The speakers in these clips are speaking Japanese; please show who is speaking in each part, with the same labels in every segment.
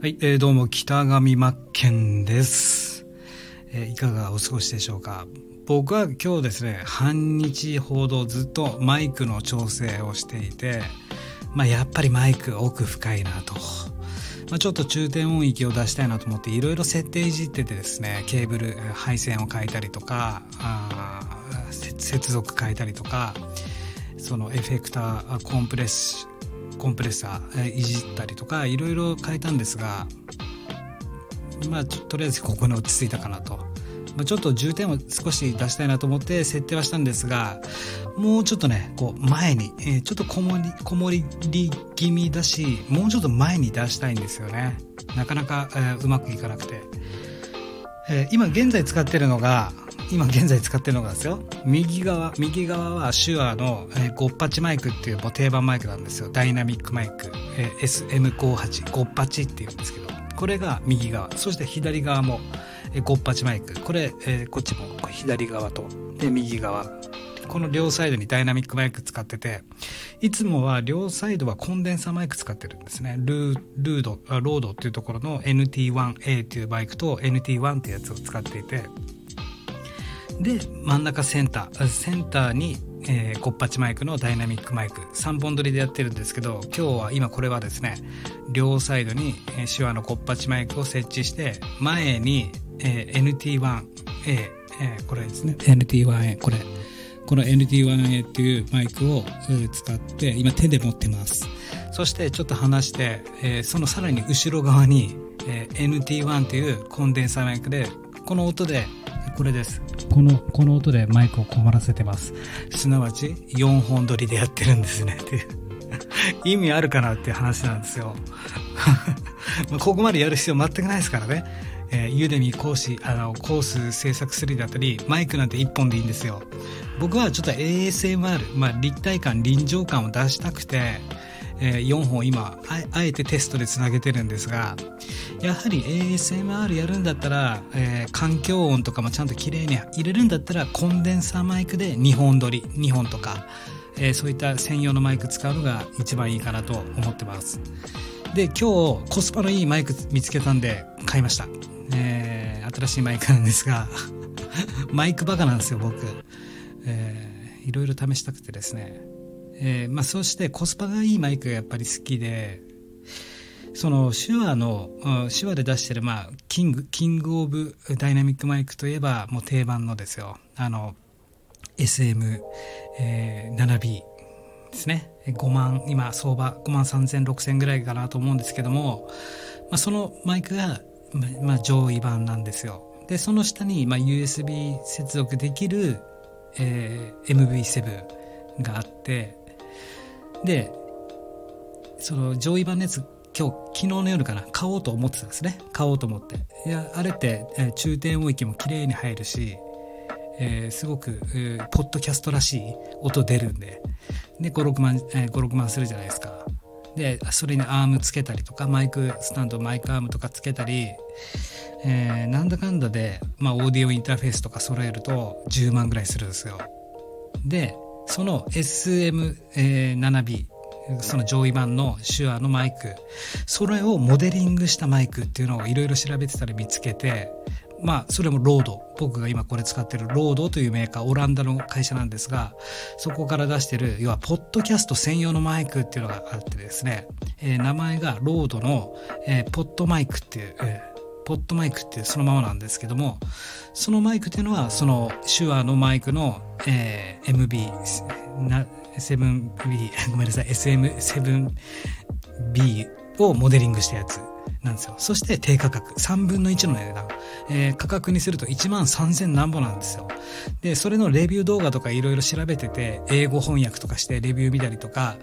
Speaker 1: はい、えー、どうも北上真剣です、えーいかがお過ごしでしょうか？僕は今日ですね半日ほどずっとマイクの調整をしていてまあやっぱりマイク奥深いなと、まあ、ちょっと中低音域を出したいなと思っていろいろ設定いじっててですねケーブル配線を変えたりとかあ接続変えたりとかそのエフェクターコンプレッシコンプレッサーえいじったりとかいろいろ変えたんですがまあとりあえずここに落ち着いたかなと、まあ、ちょっと重点を少し出したいなと思って設定はしたんですがもうちょっとねこう前に、えーちょっとこもりこもり気味だしもうちょっと前に出したいんですよね。なかなか、えーうまくいかなくて、えー今現在使ってるのが今現在使ってるのがですよ。右側右側は手話の、えーゴッパチマイクっていうもう定番マイクなんですよ。ダイナミックマイク、えー SM58 ゴッパチっていうんですけど。これが右側。そして左側も、えーゴッパチマイク。これ、えーこっちも左側と。で右側。この両サイドにダイナミックマイク使ってていつもは両サイドはコンデンサーマイク使ってるんですね。ルールードロードっていうところの NT1A っていうバイクと NT1 っていうやつを使っていて。で真ん中センターセンターに、えー、コッパチマイクのダイナミックマイク。3本撮りでやってるんですけど今日は今これはですね両サイドに、えー手話のコッパチマイクを設置して前に、えー NT1A、えーこれですね。NT1A これ。この NT1A っていうマイクをえー使って今手で持ってます。そしてちょっと離して、えーそのさらに後ろ側に、えー NT1 っていうコンデンサーマイクでこの音でこれです。このこの音でマイクをこもらせてます。すなわち4本撮りでやってるんですね。っていう。意味あるかなって話なんですよ。ここまでやる必要全くないですからね。えー、ユーデミ講師あのコース制作するだったりマイクなんて1本でいいんですよ。僕はちょっと ASMR、まあ、立体感臨場感を出したくて、え4本今あえてテストでつなげてるんですがやはり ASMR やるんだったら、え環境音とかもちゃんと綺麗に入れるんだったらコンデンサーマイクで2本撮り2本とか、えそういった専用のマイク使うのが一番いいかなと思ってます。で今日コスパのいいマイク見つけたんで買いました、えー新しいマイクなんですが マイクバカなんですよ僕、えーいろいろ試したくてですね、えーまあ、そしてコスパがいいマイクがやっぱり好きでその手話の手話で出してる、まあ、キングキングオブダイナミックマイクといえばもう定番のですよ。あの SM7B、えーですね。5万今相場5万3000、6000ぐらいかなと思うんですけども、まあ、そのマイクが、まあ、上位版なんですよ。でその下に、まあ、USB 接続できる、えー MV7 があってでその上位版のやつ今日昨日の夜かな買おうと思ってたんですね。買おうと思って。いやあれって、えー中低音域も綺麗に入るしえーすごく、えーポッドキャストらしい音出るんで。で56万、えー56万するじゃないですか。でそれにアームつけたりとかマイクスタンドマイクアームとかつけたり、えーなんだかんだで、まあ、オーディオインターフェースとか揃えると10万ぐらいするんですよ。でその SM7B その上位版の SHURE のマイク。それをモデリングしたマイクっていうのをいろいろ調べてたら見つけてまあそれも RODE。僕が今これ使ってる RODE というメーカーオランダの会社なんですがそこから出してる要はポッドキャスト専用のマイクっていうのがあってですね、えー名前が RODE の、えー PodMic っていう、えー PodMic ってそのままなんですけどもそのマイクっていうのはその手話のマイクの、えー MB 7B ごめんなさい SM7B をモデリングしたやつなんですよ。そして低価格3分の1の値段、えー価格にすると1万3000何ぼなんですよ。でそれのレビュー動画とかいろいろ調べてて英語翻訳とかしてレビュー見たりとか。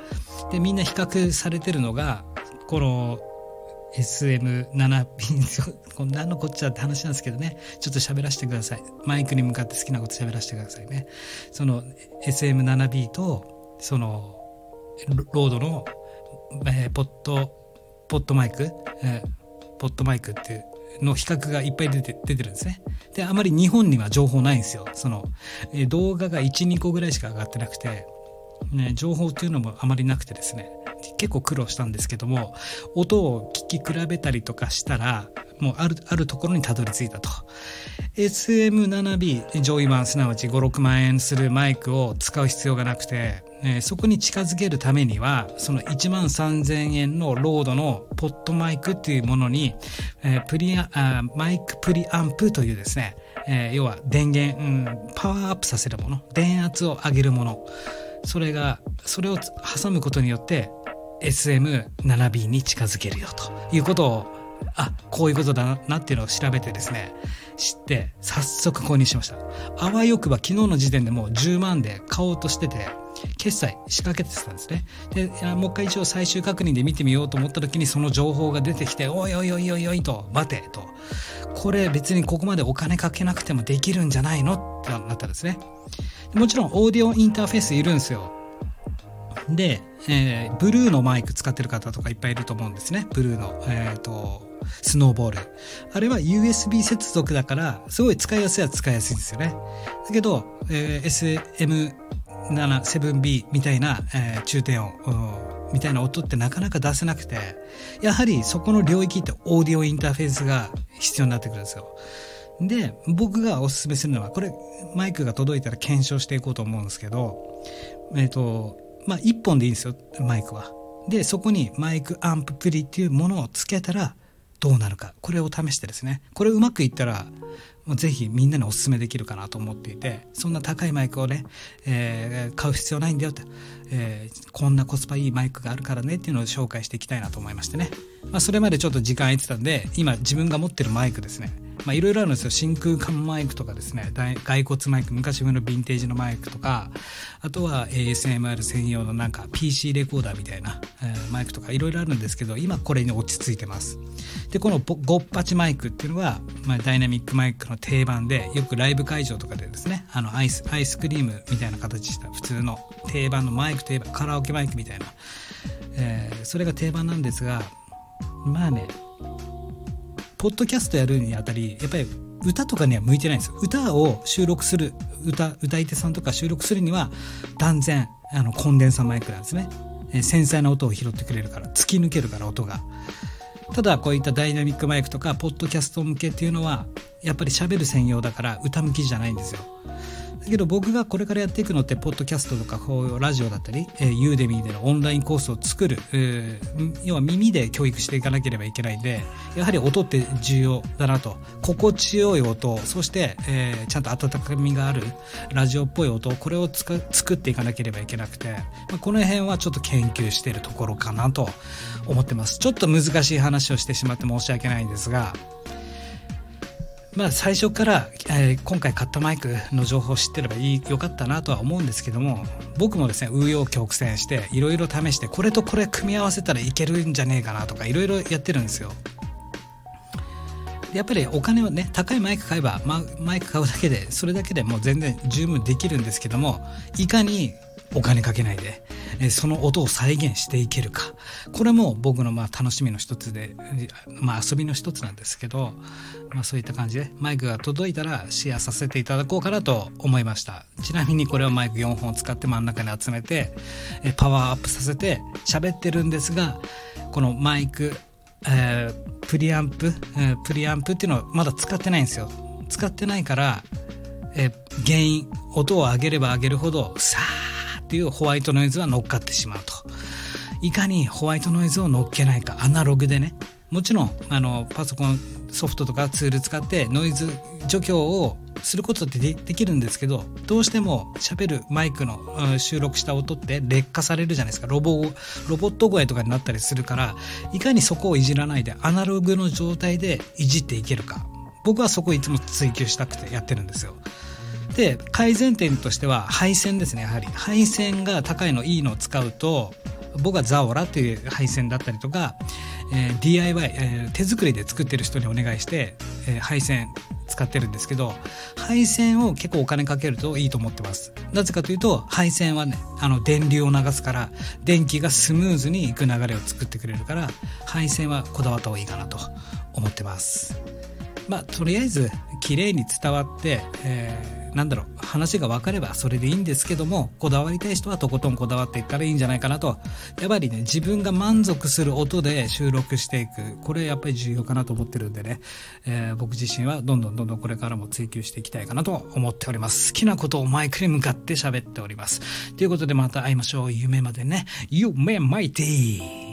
Speaker 1: でみんな比較されてるのがこの SM7B なんのこっちゃって話なんですけどねちょっと喋らせてくださいマイクに向かって好きなこと喋らせてくださいねその SM7B とその RODE の、えーポッ PodMic、えー PodMic っていうの比較がいっぱい出て出てるんですね。で、あまり日本には情報ないんですよ。その、え動画が1、2個ぐらいしか上がってなくて、ね、情報っていうのもあまりなくてですね、結構苦労したんですけども音を聞き比べたりとかしたらもうあるあるところにたどり着いたと。SM7B 上位版すなわち5、6万円するマイクを使う必要がなくて、えー、そこに近づけるためにはその1万3000円の RODE の PodMic っていうものに、えー、プリアあマイクプリアンプというですね、えー、要は電源、うん、パワーアップさせるもの電圧を上げるもの。それがそれを挟むことによって SM7B に近づけるよということをあこういうことだなっていうのを調べてですね知って早速購入しました。あわよくば昨日の時点でもう10万で買おうとしてて決済仕掛けてたんですね。でもう一回一応最終確認で見てみようと思った時にその情報が出てきておいおいおいおいおいと待てと。これ別にここまでお金かけなくてもできるんじゃないのってなったんですね。もちろんオーディオインターフェースいるんですよ。で、えー、ブルーのマイク使ってる方とかいっぱいいると思うんですね。ブルーの、えっ、ー、と、スノーボール。あれは USB 接続だから、すごい使いやすいは使いやすいんですよね。だけど、えー、SM7、7B みたいな、えー、中低音、みたいな音ってなかなか出せなくて、やはりそこの領域ってオーディオインターフェースが必要になってくるんですよ。で、僕がおすすめするのは、これ、マイクが届いたら検証していこうと思うんですけど、えっ、ー、と、まあ、1本でいいんですよ、マイクは。で、そこにマイクアンププリっていうものをつけたらどうなるか。これを試してですね。これうまくいったら、もうぜひみんなにお勧めできるかなと思っていて、そんな高いマイクをね、えー、買う必要ないんだよって、えー、こんなコスパいいマイクがあるからねっていうのを紹介していきたいなと思いましてね。まあ、それまでちょっと時間空いてたんで、今自分が持ってるマイクですね。まあ、いろいろあるんですよ。真空管マイクとかですね、骸骨マイク、昔風のヴィンテージのマイクとか、あとは ASMR 専用のなんか PC レコーダーみたいな、えー、マイクとかいろいろあるんですけど、今これに落ち着いてます。で、このゴッパチマイクっていうのは、まあ、ダイナミックマイクの定番で、よくライブ会場とかでですね、あのアイス、アイスクリームみたいな形した普通の定番のマイクといえばカラオケマイクみたいな、えー、それが定番なんですが、まあね、ポッドキャストやるにあたり、やっぱり歌とかには向いてないんですよ。歌を収録する、歌、歌い手さんとか収録するには、断然、あの、コンデンサマイクなんですね。え繊細な音を拾ってくれるから、突き抜けるから音が。ただ、こういったダイナミックマイクとか、ポッドキャスト向けっていうのは、やっぱり喋る専用だから歌向きじゃないんですよ。だけど僕がこれからやっていくのってポッドキャストとかこうラジオだったり、えー、ユーデミーでのオンラインコースを作る、えー、要は耳で教育していかなければいけないんでやはり音って重要だなと。心地よい音そして、えー、ちゃんと温かみがあるラジオっぽい音これを作っていかなければいけなくて、まあ、この辺はちょっと研究しているところかなと思ってます。ちょっと難しい話をしてしまって申し訳ないんですがまあ、最初から、えー、今回買ったマイクの情報を知ってればいいよかったなとは思うんですけども僕もですね紆余曲折していろいろ試してこれとこれ組み合わせたらいけるんじゃねえかなとかいろいろやってるんですよ。やっぱりお金をね高いマイク買えば、ま、マイク買うだけでそれだけでもう全然十分できるんですけどもいかにお金かけないで、えその音を再現していけるか。これも僕のまあ楽しみの一つで、まあ、遊びの一つなんですけど、まあ、そういった感じでマイクが届いたらシェアさせていただこうかなと思いました。ちなみにこれはマイク4本を使って真ん中に集めてえパワーアップさせて喋ってるんですがこのマイク、えー、プリアンプ、え、プリアンプっていうのはまだ使ってないんですよ。使ってないからえ原因音を上げれば上げるほどさあっていうホワイトノイズは乗っかってしまうと。いかにホワイトノイズを乗っけないか、アナログでね。もちろん、あの、パソコンソフトとかツール使ってノイズ除去をすることってできるんですけど、どうしても喋るマイクの、収録した音って劣化されるじゃないですか。ロボ、ロボット声とかになったりするから、いかにそこをいじらないでアナログの状態でいじっていけるか。僕はそこをいつも追求したくてやってるんですよ。で改善点としては配線ですねやはり。配線が高いのいいのを使うと僕はザオラっていう配線だったりとか、えー、DIY、えー、手作りで作ってる人にお願いして、えー、配線使ってるんですけど配線を結構お金かけるといいと思ってます。なぜかというと配線はねあの電流を流すから電気がスムーズにいく流れを作ってくれるから配線はこだわった方がいいかなと思ってます。まあとりあえず綺麗に伝わって、えーなんだろう、話が分かればそれでいいんですけども、こだわりたい人はとことんこだわっていったらいいんじゃないかなと。やっぱりね、自分が満足する音で収録していく。これやっぱり重要かなと思ってるんでね、えー、僕自身はどんどんどんどんこれからも追求していきたいかなと思っております。好きなことをマイクに向かって喋っております。ということでまた会いましょう。夢までね。夢マイティー